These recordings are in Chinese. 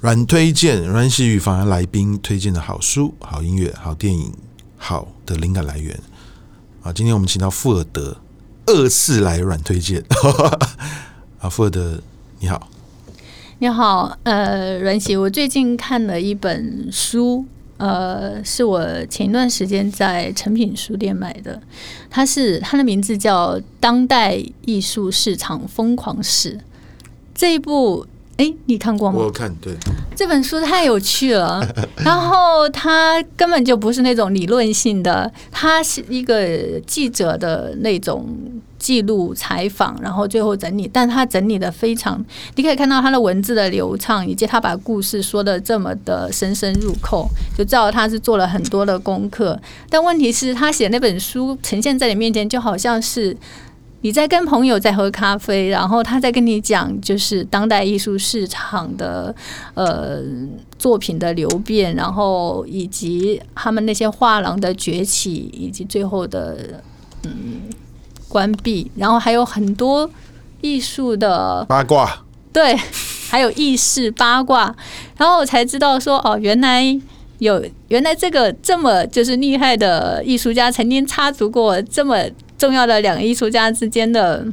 软推荐，阮喜与访谈来宾推荐的好书、好音乐、好电影、好的灵感来源。啊，今天我们请到富尔德二次来软推荐。啊，富尔德你好，你好，呃，阮喜，我最近看了一本书，呃，是我前一段时间在诚品书店买的，它是它的名字叫《当代艺术市场疯狂史》这一部。哎，你看过吗？我看，对。这本书太有趣了，然后它根本就不是那种理论性的，它是一个记者的那种记录采访，然后最后整理，但他整理的非常，你可以看到他的文字的流畅，以及他把故事说的这么的深深入扣，就知道他是做了很多的功课。但问题是，他写那本书呈现在你面前，就好像是。你在跟朋友在喝咖啡，然后他在跟你讲，就是当代艺术市场的呃作品的流变，然后以及他们那些画廊的崛起，以及最后的嗯关闭，然后还有很多艺术的八卦，对，还有意识八卦，然后我才知道说哦，原来有原来这个这么就是厉害的艺术家曾经插足过这么。重要的两个艺术家之间的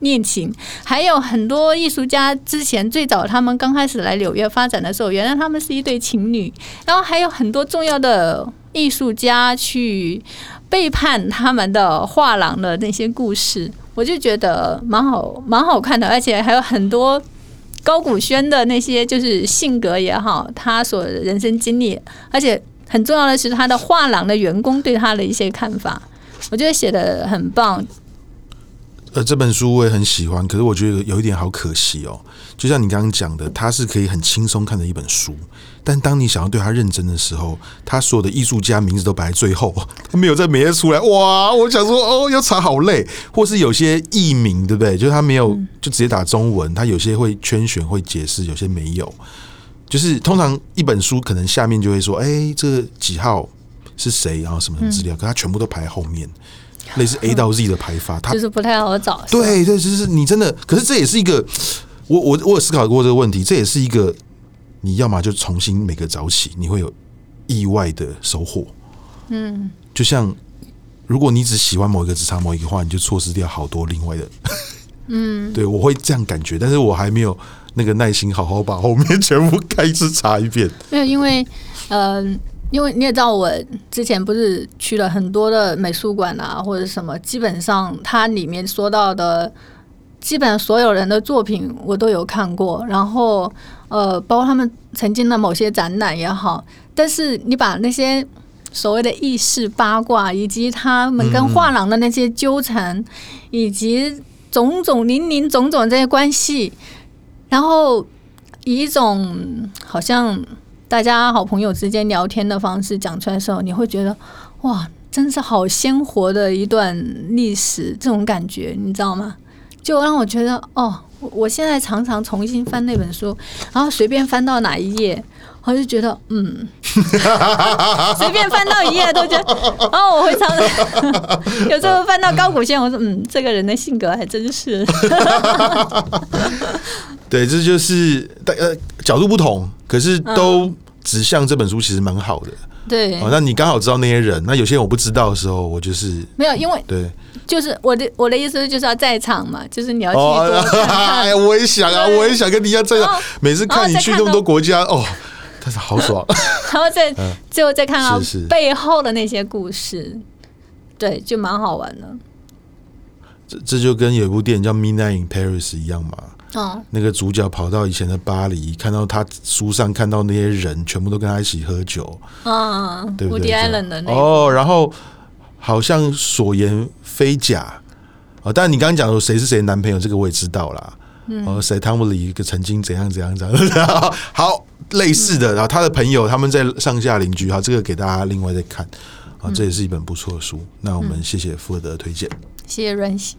恋情，还有很多艺术家之前最早他们刚开始来纽约发展的时候，原来他们是一对情侣，然后还有很多重要的艺术家去背叛他们的画廊的那些故事，我就觉得蛮好蛮好看的，而且还有很多高古轩的那些就是性格也好，他所人生经历，而且很重要的是他的画廊的员工对他的一些看法。我觉得写的很棒，呃，这本书我也很喜欢，可是我觉得有一点好可惜哦。就像你刚刚讲的，它是可以很轻松看的一本书，但当你想要对他认真的时候，他所有的艺术家名字都摆在最后，他没有在每页出来。哇，我想说，哦，要查好累，或是有些译名，对不对？就是他没有就直接打中文，他有些会圈选会解释，有些没有。就是通常一本书可能下面就会说，哎，这个几号。是谁？然后什么资料？可他全部都排在后面，类似 A 到 Z 的排法，它就是不太好找。对对，就是你真的，可是这也是一个，我我我有思考过这个问题，这也是一个，你要么就重新每个早起，你会有意外的收获。嗯，就像如果你只喜欢某一个，只查某一个话，你就错失掉好多另外的。嗯，对，我会这样感觉，但是我还没有那个耐心，好好把后面全部开始查一遍。没有，因为嗯。呃因为你也知道，我之前不是去了很多的美术馆啊，或者什么，基本上它里面说到的，基本上所有人的作品我都有看过。然后，呃，包括他们曾经的某些展览也好，但是你把那些所谓的意识八卦，以及他们跟画廊的那些纠缠，以及种种林林总总这些关系，然后以一种好像。大家好朋友之间聊天的方式讲出来的时候，你会觉得哇，真是好鲜活的一段历史，这种感觉你知道吗？就让我觉得哦，我现在常常重新翻那本书，然后随便翻到哪一页，我就觉得嗯，随便翻到一页都觉得，哦，我会常常 有时候翻到高古线，我说嗯，这个人的性格还真是。对，这就是呃角度不同。可是都指向这本书其实蛮好的，对。哦，那你刚好知道那些人，那有些人我不知道的时候，我就是没有，因为对，就是我的我的意思就是要在场嘛，就是你要去多看看。哎，我也想啊，我也想跟你一样在场。每次看你去那么多国家，哦，但是好爽。然后再最后再看到背后的那些故事，对，就蛮好玩的。这这就跟有一部电影叫《Midnight in Paris》一样嘛。哦，那个主角跑到以前的巴黎，看到他书上看到那些人，全部都跟他一起喝酒，啊，对不对？哦，然后好像所言非假，哦，但你刚刚讲说谁是谁男朋友，这个我也知道啦。哦，谁？汤姆里一个曾经怎样怎样怎样，好类似的，然后他的朋友他们在上下邻居，好，这个给大家另外再看，啊，这也是一本不错的书。那我们谢谢富尔德的推荐，谢谢阮喜。